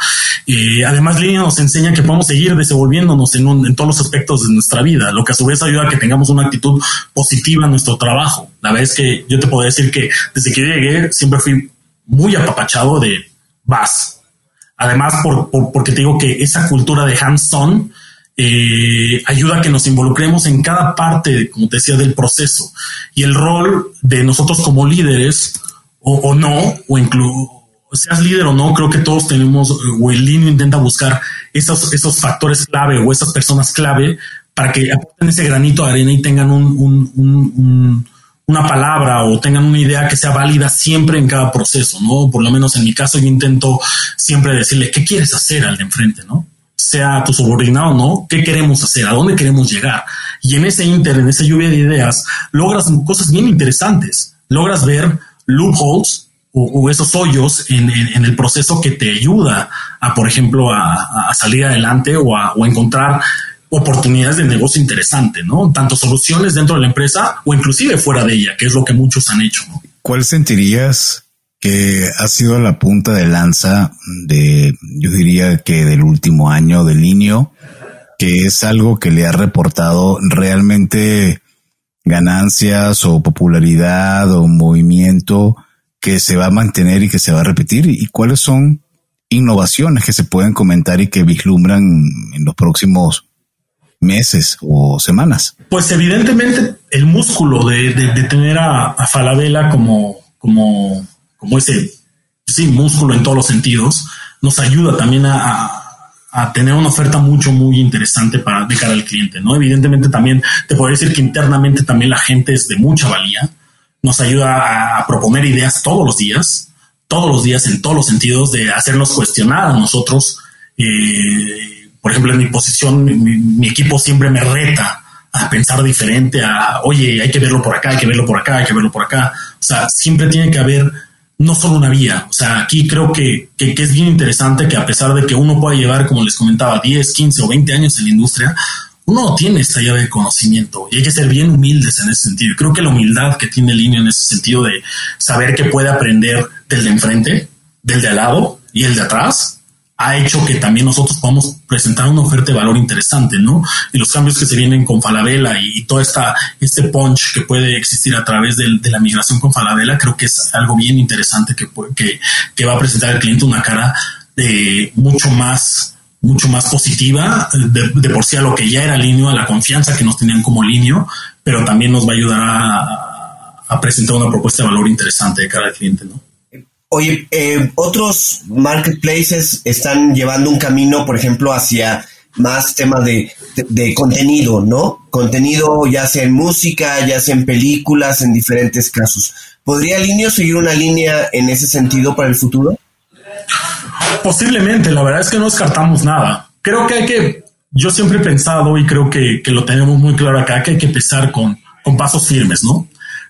Eh, además, Línea nos enseña que podemos seguir desenvolviéndonos en, en, todos los aspectos de nuestra vida, lo que a su vez ayuda a que tengamos una actitud positiva en nuestro trabajo. La verdad es que yo te puedo decir que desde que llegué siempre fui muy apapachado de vas. Además, por, porque te digo que esa cultura de hands-on eh, ayuda a que nos involucremos en cada parte, como te decía, del proceso. Y el rol de nosotros como líderes o, no, o incluso seas líder o no, creo que todos tenemos, o el línea intenta buscar esos, esos factores clave o esas personas clave para que aporten ese granito de arena y tengan un, una palabra o tengan una idea que sea válida siempre en cada proceso, ¿no? Por lo menos en mi caso yo intento siempre decirle, ¿qué quieres hacer al de enfrente, ¿no? Sea tu subordinado o no, ¿qué queremos hacer? ¿A dónde queremos llegar? Y en ese inter, en esa lluvia de ideas, logras cosas bien interesantes. Logras ver loopholes o, esos hoyos en, el proceso que te ayuda a, por ejemplo, a, salir adelante o a, encontrar oportunidades de negocio interesante, ¿no? Tanto soluciones dentro de la empresa o inclusive fuera de ella, que es lo que muchos han hecho. ¿Cuál sentirías que ha sido la punta de lanza de, yo diría que del último año del Linio, que es algo que le ha reportado realmente ganancias o popularidad o movimiento que se va a mantener y que se va a repetir y cuáles son innovaciones que se pueden comentar y que vislumbran en los próximos meses o semanas? Pues evidentemente el músculo de, tener a, Falabella como, como, como ese sí, músculo en todos los sentidos nos ayuda también a a tener una oferta mucho, muy interesante para de cara al cliente, ¿no? Evidentemente también te puedo decir que internamente también la gente es de mucha valía, nos ayuda a, proponer ideas todos los días, todos los días en todos los sentidos de hacernos cuestionar a nosotros. Eh, por ejemplo, en mi posición, mi, equipo siempre me reta a pensar diferente, a, oye, hay que verlo por acá, hay que verlo por acá, hay que verlo por acá. O sea, siempre tiene que haber no solo una vía. O sea, aquí creo que, que, es bien interesante que a pesar de que uno pueda llevar, como les comentaba, 10, 15 o 20 años en la industria, uno tiene esta llave de conocimiento y hay que ser bien humildes en ese sentido. Creo que la humildad que tiene Línea en ese sentido de saber que puede aprender del de enfrente, del de al lado y el de atrás, ha hecho que también nosotros podamos presentar una oferta de valor interesante, ¿no? Y los cambios que se vienen con Falabella y, todo esta, este punch que puede existir a través de, la migración con Falabella, creo que es algo bien interesante que, que, va a presentar al cliente una cara de mucho más mucho más positiva de, por sí a lo que ya era Linio, a la confianza que nos tenían como Linio, pero también nos va a ayudar a presentar una propuesta de valor interesante de cara al cliente, ¿no? Oye, eh, otros marketplaces están llevando un camino, por ejemplo, hacia más temas de, contenido, ¿no? Contenido ya sea en música, ya sea en películas, en diferentes casos. ¿Podría Linio seguir una línea en ese sentido para el futuro? Posiblemente, la verdad es que no descartamos nada. Creo que hay que, yo siempre he pensado y creo que, lo tenemos muy claro acá, que hay que empezar con, con pasos firmes, ¿no?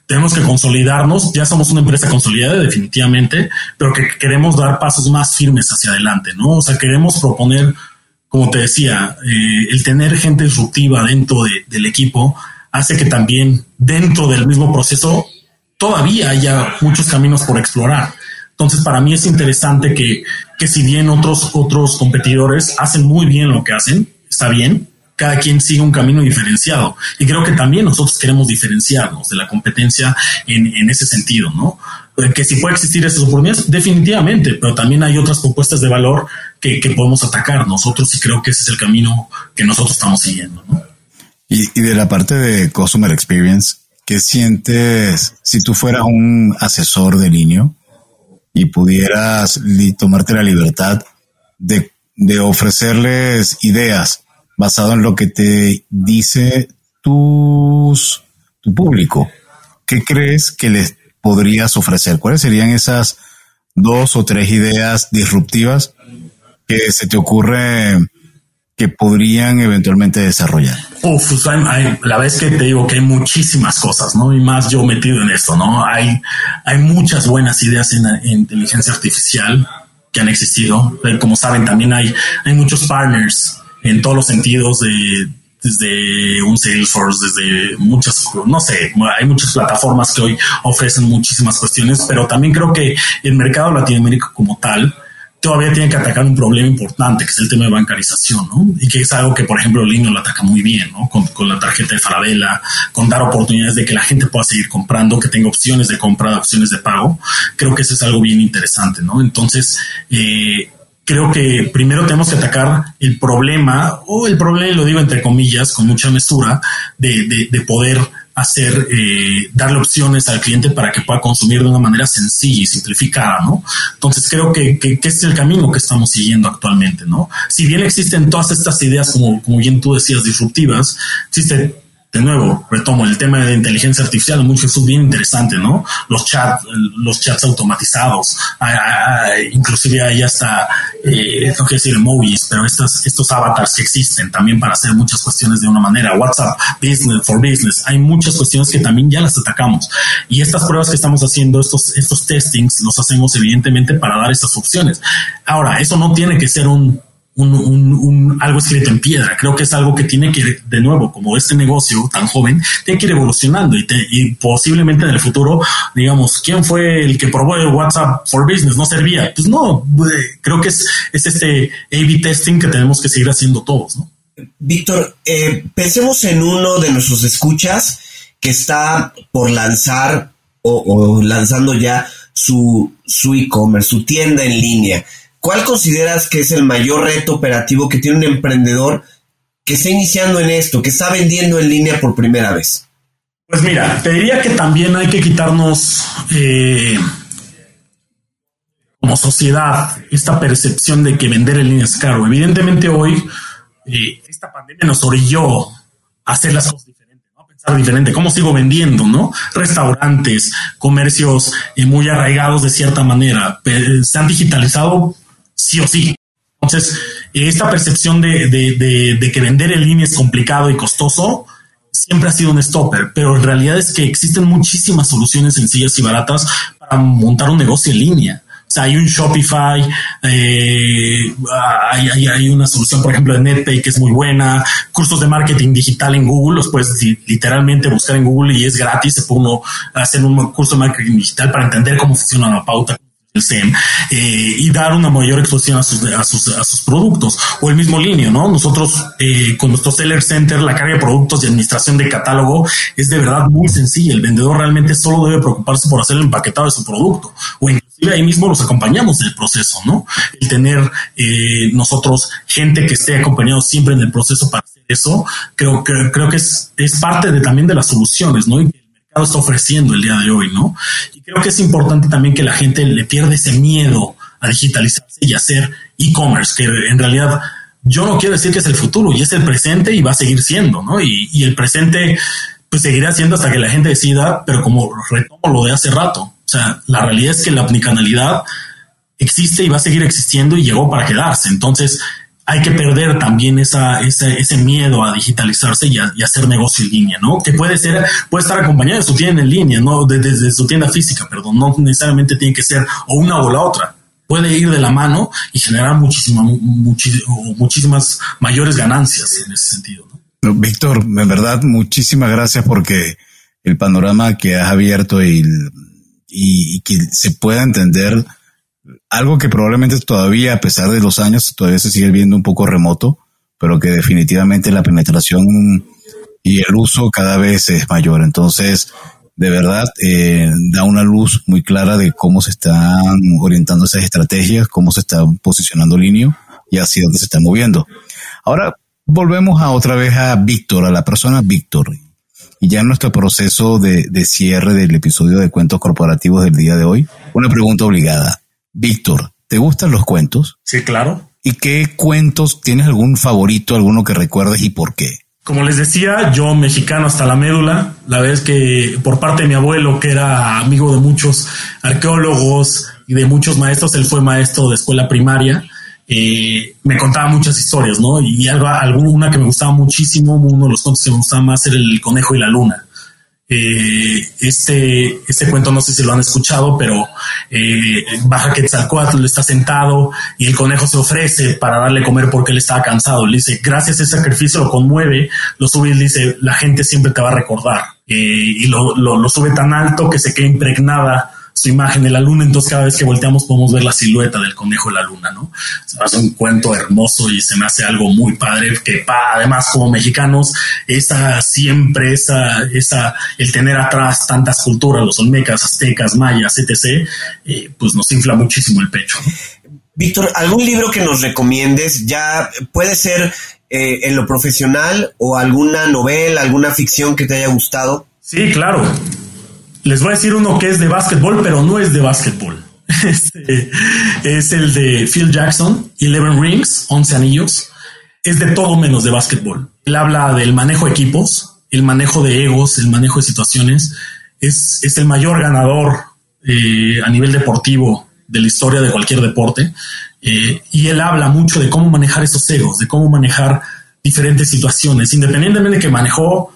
Tenemos que consolidarnos, ya somos una empresa consolidada definitivamente, pero que queremos dar pasos más firmes hacia adelante, ¿no? O sea, queremos proponer, como te decía, eh, el tener gente disruptiva dentro del equipo hace que también dentro del mismo proceso todavía haya muchos caminos por explorar. Entonces, para mí es interesante que, que si bien otros, otros competidores hacen muy bien lo que hacen, está bien, cada quien sigue un camino diferenciado. Y creo que también nosotros queremos diferenciarnos de la competencia en, ese sentido, ¿no? Eh, que si puede existir esas oportunidades, definitivamente, pero también hay otras propuestas de valor que, podemos atacar nosotros y creo que ese es el camino que nosotros estamos siguiendo, ¿no? Y, y de la parte de Customer Experience, ¿qué sientes si tú fueras un asesor de niño y pudieras tomarte la libertad de, de ofrecerles ideas basado en lo que te dice tus, tu público. ¿Qué crees que les podrías ofrecer? ¿Cuáles serían esas dos o tres ideas disruptivas que se te ocurre que podrían eventualmente desarrollar? Uf, pues la vez que te digo que hay muchísimas cosas, ¿no? Y más yo metido en esto, ¿no? Hay, hay muchas buenas ideas en, en inteligencia artificial que han existido. Como saben, también hay, hay muchos partners en todos los sentidos de desde un Salesforce, desde muchas, no sé, hay muchas plataformas que hoy ofrecen muchísimas cuestiones, pero también creo que el mercado latinoamérica como tal todavía tiene que atacar un problema importante, que es el tema de bancarización, ¿no? Y que es algo que, por ejemplo, Lino lo ataca muy bien, ¿no? Con, la tarjeta de Farabella, con dar oportunidades de que la gente pueda seguir comprando, que tenga opciones de compra, opciones de pago. Creo que eso es algo bien interesante, ¿no? Entonces, eh, creo que primero tenemos que atacar el problema, o el problema, lo digo entre comillas, con mucha mesura, de, de, poder hacer, eh, darle opciones al cliente para que pueda consumir de una manera sencilla y simplificada, ¿no? Entonces creo que, que, que es el camino que estamos siguiendo actualmente, ¿no? Si bien existen todas estas ideas, como, como bien tú decías, disruptivas, existe de nuevo, retomo el tema de inteligencia artificial, mucho es bien interesante, ¿no? Los chats, los chats automatizados, inclusive hay hasta, eh, tengo que decir emojis, pero estos avatars que existen también para hacer muchas cuestiones de una manera. WhatsApp, Business for Business, hay muchas cuestiones que también ya las atacamos. Y estas pruebas que estamos haciendo, estos, estos testings, los hacemos evidentemente para dar estas opciones. Ahora, eso no tiene que ser un un, un, algo escrito en piedra. Creo que es algo que tiene que, de nuevo, como este negocio tan joven, tiene que ir evolucionando y, y posiblemente en el futuro, digamos, ¿quién fue el que probó el WhatsApp for Business? No servía. Pues no, creo que es, es este A-B testing que tenemos que seguir haciendo todos, ¿no? Víctor, eh, pensemos en uno de nuestros escuchas que está por lanzar o, o lanzando ya su, su e-commerce, su tienda en línea ¿Cuál consideras que es el mayor reto operativo que tiene un emprendedor que está iniciando en esto, que está vendiendo en línea por primera vez? Pues mira, te diría que también hay que quitarnos eh, como sociedad esta percepción de que vender en línea es caro. Evidentemente hoy eh, esta pandemia nos orilló a hacer las cosas diferentes, pensar diferente. ¿Cómo sigo vendiendo? ¿No? Restaurantes, comercios eh, muy arraigados de cierta manera, se han digitalizado sí o sí. Entonces, esta percepción de, de, que vender en línea es complicado y costoso siempre ha sido un stopper, pero en realidad es que existen muchísimas soluciones sencillas y baratas para montar un negocio en línea. O sea, hay un Shopify, eh, hay, hay, una solución, por ejemplo, de NetPay que es muy buena, cursos de marketing digital en Google, los puedes literalmente buscar en Google y es gratis, se puede uno hacer un curso de marketing digital para entender cómo funciona la pauta el SEM eh, y dar una mayor exposición a sus, a sus, a sus productos o el mismo línea, ¿no? Nosotros eh, con nuestro Seller Center, la carga de productos y administración de catálogo es de verdad muy sencilla. El vendedor realmente solo debe preocuparse por hacer el empaquetado de su producto o inclusive ahí mismo los acompañamos en el proceso, ¿no? El tener eh, nosotros gente que esté acompañado siempre en el proceso para hacer eso, creo que creo que es, es parte de también de las soluciones, ¿no? Está ofreciendo el día de hoy, ¿no? Y creo que es importante también que la gente le pierda ese miedo a digitalizarse y hacer e-commerce, que en realidad yo no quiero decir que es el futuro y es el presente y va a seguir siendo, ¿no? Y, el presente pues seguirá siendo hasta que la gente decida, pero como retomo lo de hace rato, o sea, la realidad es que la omnicanalidad existe y va a seguir existiendo y llegó para quedarse. Entonces, hay que perder también esa, ese, miedo a digitalizarse y, a, hacer negocio en línea, ¿no? Que puede ser, puede estar acompañado de su tienda en línea, ¿no? Desde su tienda física, perdón, no necesariamente tiene que ser o una o la otra. Puede ir de la mano y generar muchísimas, muchísimas mayores ganancias en ese sentido. ¿no? Víctor, en verdad, muchísimas gracias porque el panorama que has abierto y, y que se pueda entender algo que probablemente todavía, a pesar de los años, todavía se sigue viendo un poco remoto, pero que definitivamente la penetración y el uso cada vez es mayor. Entonces, de verdad, eh, da una luz muy clara de cómo se están orientando esas estrategias, cómo se está posicionando Linio y hacia dónde se está moviendo. Ahora, volvemos a otra vez a Víctor, a la persona Víctor. Y ya en nuestro proceso de, de cierre del episodio de cuentos corporativos del día de hoy, una pregunta obligada. Víctor, ¿te gustan los cuentos? Sí, claro. ¿Y qué cuentos tienes algún favorito, alguno que recuerdes y por qué? Como les decía, yo mexicano hasta la médula, la vez que por parte de mi abuelo, que era amigo de muchos arqueólogos y de muchos maestros, él fue maestro de escuela primaria, eh, me contaba muchas historias, ¿no? Y algo, alguna que me gustaba muchísimo, uno de los cuentos que me gustaba más era el conejo y la luna. Eh, este, este cuento no sé si lo han escuchado, pero eh, baja Quetzalcoatl está sentado y el conejo se ofrece para darle comer porque él estaba cansado. Le dice, gracias a ese sacrificio lo conmueve, lo sube y le dice, la gente siempre te va a recordar. Eh, y lo, lo, sube tan alto que se queda impregnada su imagen de la luna, entonces cada vez que volteamos podemos ver la silueta del conejo de la luna, ¿no? Se me hace un cuento hermoso y se me hace algo muy padre que además como mexicanos, esa siempre, esa, esa, el tener atrás tantas culturas, los olmecas, aztecas, mayas, etc., eh, pues nos infla muchísimo el pecho. Víctor, ¿algún libro que nos recomiendes? Ya puede ser eh, en lo profesional o alguna novela, alguna ficción que te haya gustado. Sí, claro. Les voy a decir uno que es de básquetbol, pero no es de básquetbol. Este, es el de Phil Jackson, Eleven Rings, 11 anillos. Es de todo menos de básquetbol. Él habla del manejo de equipos, el manejo de egos, el manejo de situaciones. Es, es el mayor ganador eh, a nivel deportivo de la historia de cualquier deporte. Eh, y él habla mucho de cómo manejar esos egos, de cómo manejar diferentes situaciones, independientemente de que manejó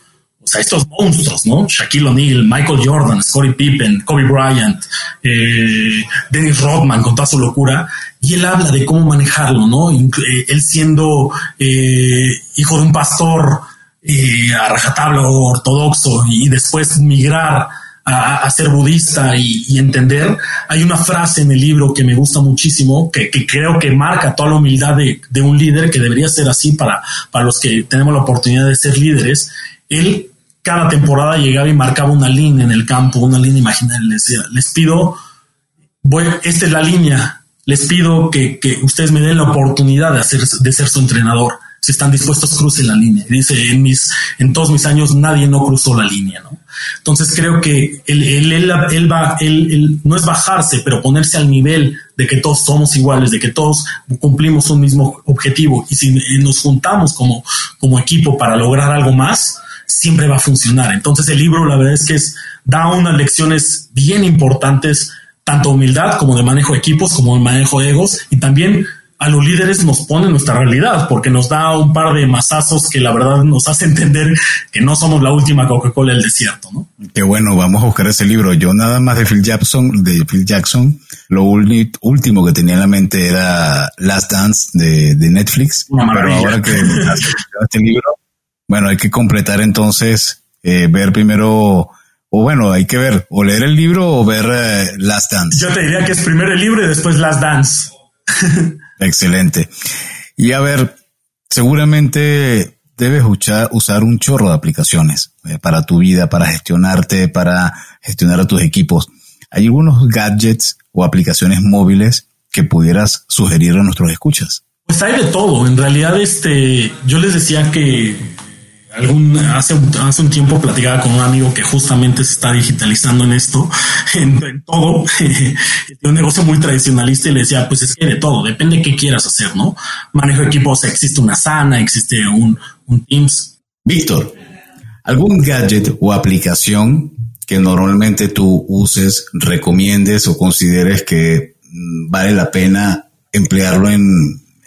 o estos monstruos, ¿no? Shaquille O'Neal, Michael Jordan, Scottie Pippen, Kobe Bryant, eh, Dennis Rodman con toda su locura, y él habla de cómo manejarlo, ¿no? Eh, él siendo eh, hijo de un pastor a rajatabla ortodoxo y después migrar a, ser budista y, entender. Hay una frase en el libro que me gusta muchísimo, que, creo que marca toda la humildad de, de, un líder, que debería ser así para, para los que tenemos la oportunidad de ser líderes. Él cada temporada llegaba y marcaba una línea en el campo, una línea imaginaria. Les les pido, voy, esta es la línea, les pido que, ustedes me den la oportunidad de, hacer, de ser su entrenador. Si están dispuestos, crucen la línea. Dice, en, mis, en todos mis años nadie no cruzó la línea. ¿no? Entonces creo que él, él, él, va, él, no es bajarse, pero ponerse al nivel de que todos somos iguales, de que todos cumplimos un mismo objetivo. Y si nos juntamos como, como equipo para lograr algo más, siempre va a funcionar. Entonces el libro la verdad es que es, da unas lecciones bien importantes, tanto humildad como de manejo de equipos, como de manejo de egos y también a los líderes nos pone nuestra realidad, porque nos da un par de masazos que la verdad nos hace entender que no somos la última Coca-Cola del desierto, ¿no? Qué bueno, vamos a buscar ese libro. Yo nada más de Phil Jackson, de Phil Jackson, lo último que tenía en la mente era Last Dance de, Netflix. pero ahora que este libro, bueno, hay que completar entonces, eh, ver primero o bueno, hay que ver, o leer el libro o ver eh, Last Dance. Yo te diría que es primero el libro y después Last Dance. Excelente. Y a ver, seguramente debes usar, un chorro de aplicaciones eh, para tu vida, para gestionarte, para gestionar a tus equipos. ¿Hay algunos gadgets o aplicaciones móviles que pudieras sugerir a nuestros escuchas? Pues hay de todo. En realidad, este, yo les decía que algún, hace, hace un tiempo platicaba con un amigo que justamente se está digitalizando en esto, en, todo, un negocio muy tradicionalista y le decía, pues es que de todo, depende de qué quieras hacer, ¿no? Manejo equipos, existe una sana, existe un, un Teams. Víctor, ¿algún gadget o aplicación que normalmente tú uses, recomiendes o consideres que mm, vale la pena emplearlo en,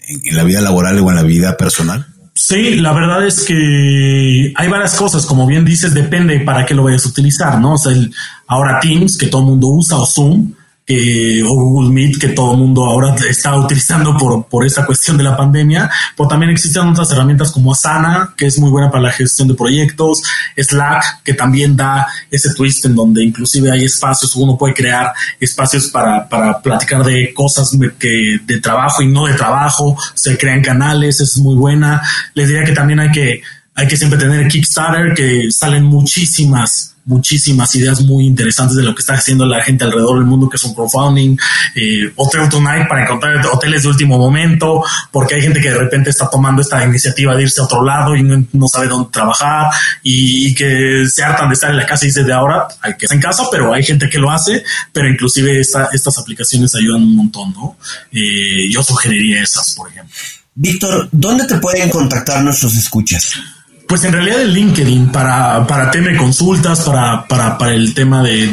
en la vida laboral o en la vida personal? Sí, la verdad es que hay varias cosas, como bien dices, depende para qué lo vayas a utilizar, ¿no? O sea, ahora Teams, que todo el mundo usa, o Zoom, o Google Meet que todo el mundo ahora está utilizando por, por esa cuestión de la pandemia, pero también existen otras herramientas como Asana, que es muy buena para la gestión de proyectos, Slack, que también da ese twist en donde inclusive hay espacios, uno puede crear espacios para, para platicar de cosas que, de trabajo y no de trabajo, se crean canales, es muy buena. Les diría que también hay que, hay que siempre tener Kickstarter, que salen muchísimas muchísimas ideas muy interesantes de lo que está haciendo la gente alrededor del mundo, que es un crowdfunding, eh, Hotel Tonight para encontrar hoteles de último momento, porque hay gente que de repente está tomando esta iniciativa de irse a otro lado y no, sabe dónde trabajar y, que se hartan de estar en la casa y dice de ahora hay que estar en casa, pero hay gente que lo hace, pero inclusive estas aplicaciones ayudan un montón, ¿no? Eh, yo sugeriría esas, por ejemplo. Víctor, ¿dónde te pueden contactar nuestros escuchas? Pues en realidad el LinkedIn para, para tema de consultas, para, para, el tema de,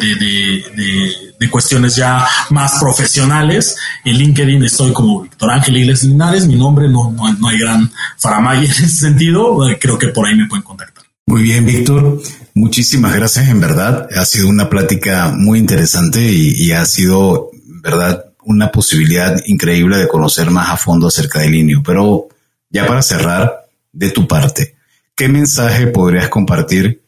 de, cuestiones ya más profesionales. En LinkedIn estoy como Víctor Ángel Iglesias Linares, mi nombre, no, no, no hay gran faramaya en ese sentido, creo que por ahí me pueden contactar. Muy bien, Víctor. Muchísimas gracias, en verdad. Ha sido una plática muy interesante y, ha sido, en verdad, una posibilidad increíble de conocer más a fondo acerca del INIO. Pero ya para cerrar, de tu parte, ¿qué mensaje podrías compartir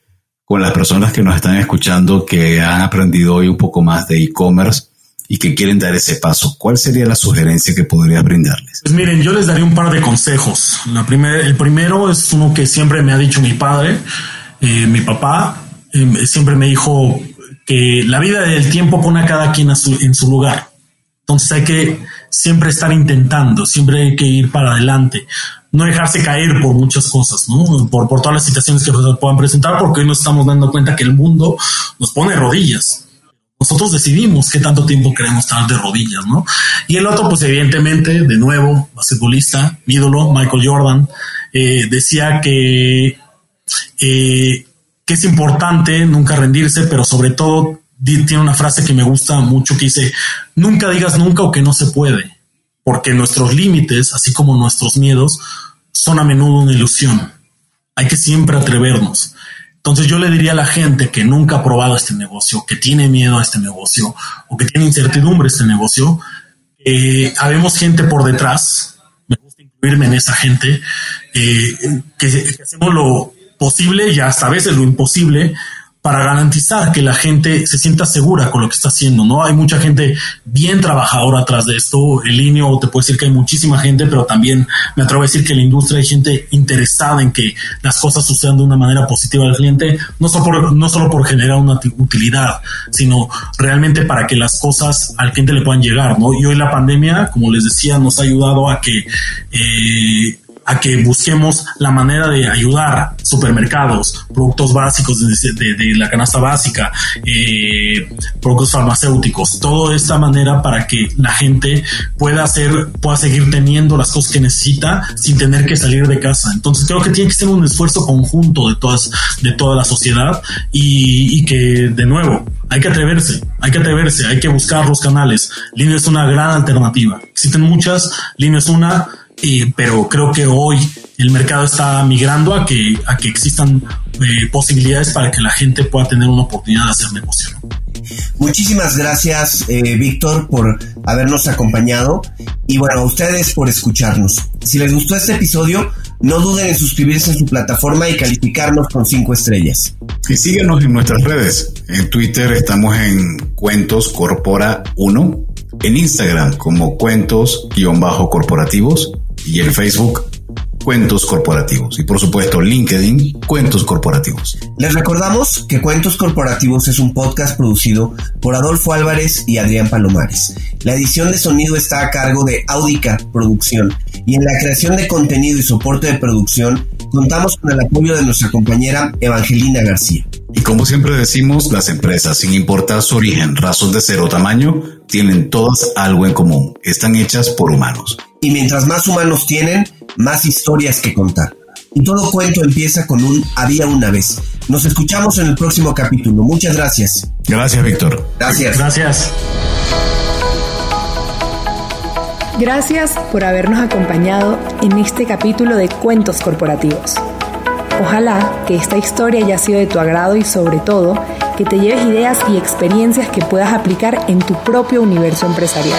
con las personas que nos están escuchando que han aprendido hoy un poco más de e-commerce y que quieren dar ese paso? ¿Cuál sería la sugerencia que podrías brindarles? Pues miren, yo les daría un par de consejos. La el primero es uno que siempre me ha dicho mi padre, eh, mi papá, eh, siempre me dijo que la vida del tiempo pone a cada quien en su lugar. Entonces hay que siempre estar intentando, siempre hay que ir para adelante no dejarse caer por muchas cosas, ¿no? Por, por todas las situaciones que puedan presentar, porque hoy nos estamos dando cuenta que el mundo nos pone rodillas. Nosotros decidimos qué tanto tiempo queremos estar de rodillas, ¿no? Y el otro, pues evidentemente, de nuevo, basquetbolista, ídolo, Michael Jordan, eh, decía que, eh, que es importante nunca rendirse, pero sobre todo tiene una frase que me gusta mucho que dice, nunca digas nunca o que no se puede porque nuestros límites, así como nuestros miedos, son a menudo una ilusión. Hay que siempre atrevernos. Entonces yo le diría a la gente que nunca ha probado este negocio, que tiene miedo a este negocio o que tiene incertidumbre a este negocio, eh, habemos gente por detrás, me gusta incluirme en esa gente, eh, que, que hacemos lo posible y hasta veces lo imposible para garantizar que la gente se sienta segura con lo que está haciendo, ¿no? Hay mucha gente bien trabajadora atrás de esto. El línea te puedo decir que hay muchísima gente, pero también me atrevo a decir que en la industria hay gente interesada en que las cosas sucedan de una manera positiva al cliente, no solo por, no solo por generar una utilidad, sino realmente para que las cosas al cliente le puedan llegar, ¿no? Y hoy la pandemia, como les decía, nos ha ayudado a que eh, a que busquemos la manera de ayudar supermercados, productos básicos de, la canasta básica, eh, productos farmacéuticos, todo de esta manera para que la gente pueda hacer, pueda seguir teniendo las cosas que necesita sin tener que salir de casa. Entonces creo que tiene que ser un esfuerzo conjunto de todas, de toda la sociedad y, y que de nuevo hay que atreverse, hay que atreverse, hay que buscar los canales. Línea es una gran alternativa. Existen muchas, Línea es una, pero creo que hoy el mercado está migrando a que, a que existan eh, posibilidades para que la gente pueda tener una oportunidad de hacer negocio. Muchísimas gracias, eh, Víctor, por habernos acompañado y bueno, a ustedes por escucharnos. Si les gustó este episodio, no duden en suscribirse en su plataforma y calificarnos con cinco estrellas. Y síguenos en nuestras redes. En Twitter estamos en Cuentos Corpora 1, en Instagram como Cuentos-corporativos y en Facebook Cuentos Corporativos y por supuesto LinkedIn Cuentos Corporativos. Les recordamos que Cuentos Corporativos es un podcast producido por Adolfo Álvarez y Adrián Palomares. La edición de sonido está a cargo de Audica Producción y en la creación de contenido y soporte de producción contamos con el apoyo de nuestra compañera Evangelina García. Y como siempre decimos, las empresas, sin importar su origen, razón de ser o tamaño, tienen todas algo en común. Están hechas por humanos. Y mientras más humanos tienen, más historias que contar. Y todo cuento empieza con un había una vez. Nos escuchamos en el próximo capítulo. Muchas gracias. Gracias, Víctor. Gracias. Gracias. Gracias por habernos acompañado en este capítulo de Cuentos Corporativos. Ojalá que esta historia haya sido de tu agrado y sobre todo que te lleves ideas y experiencias que puedas aplicar en tu propio universo empresarial.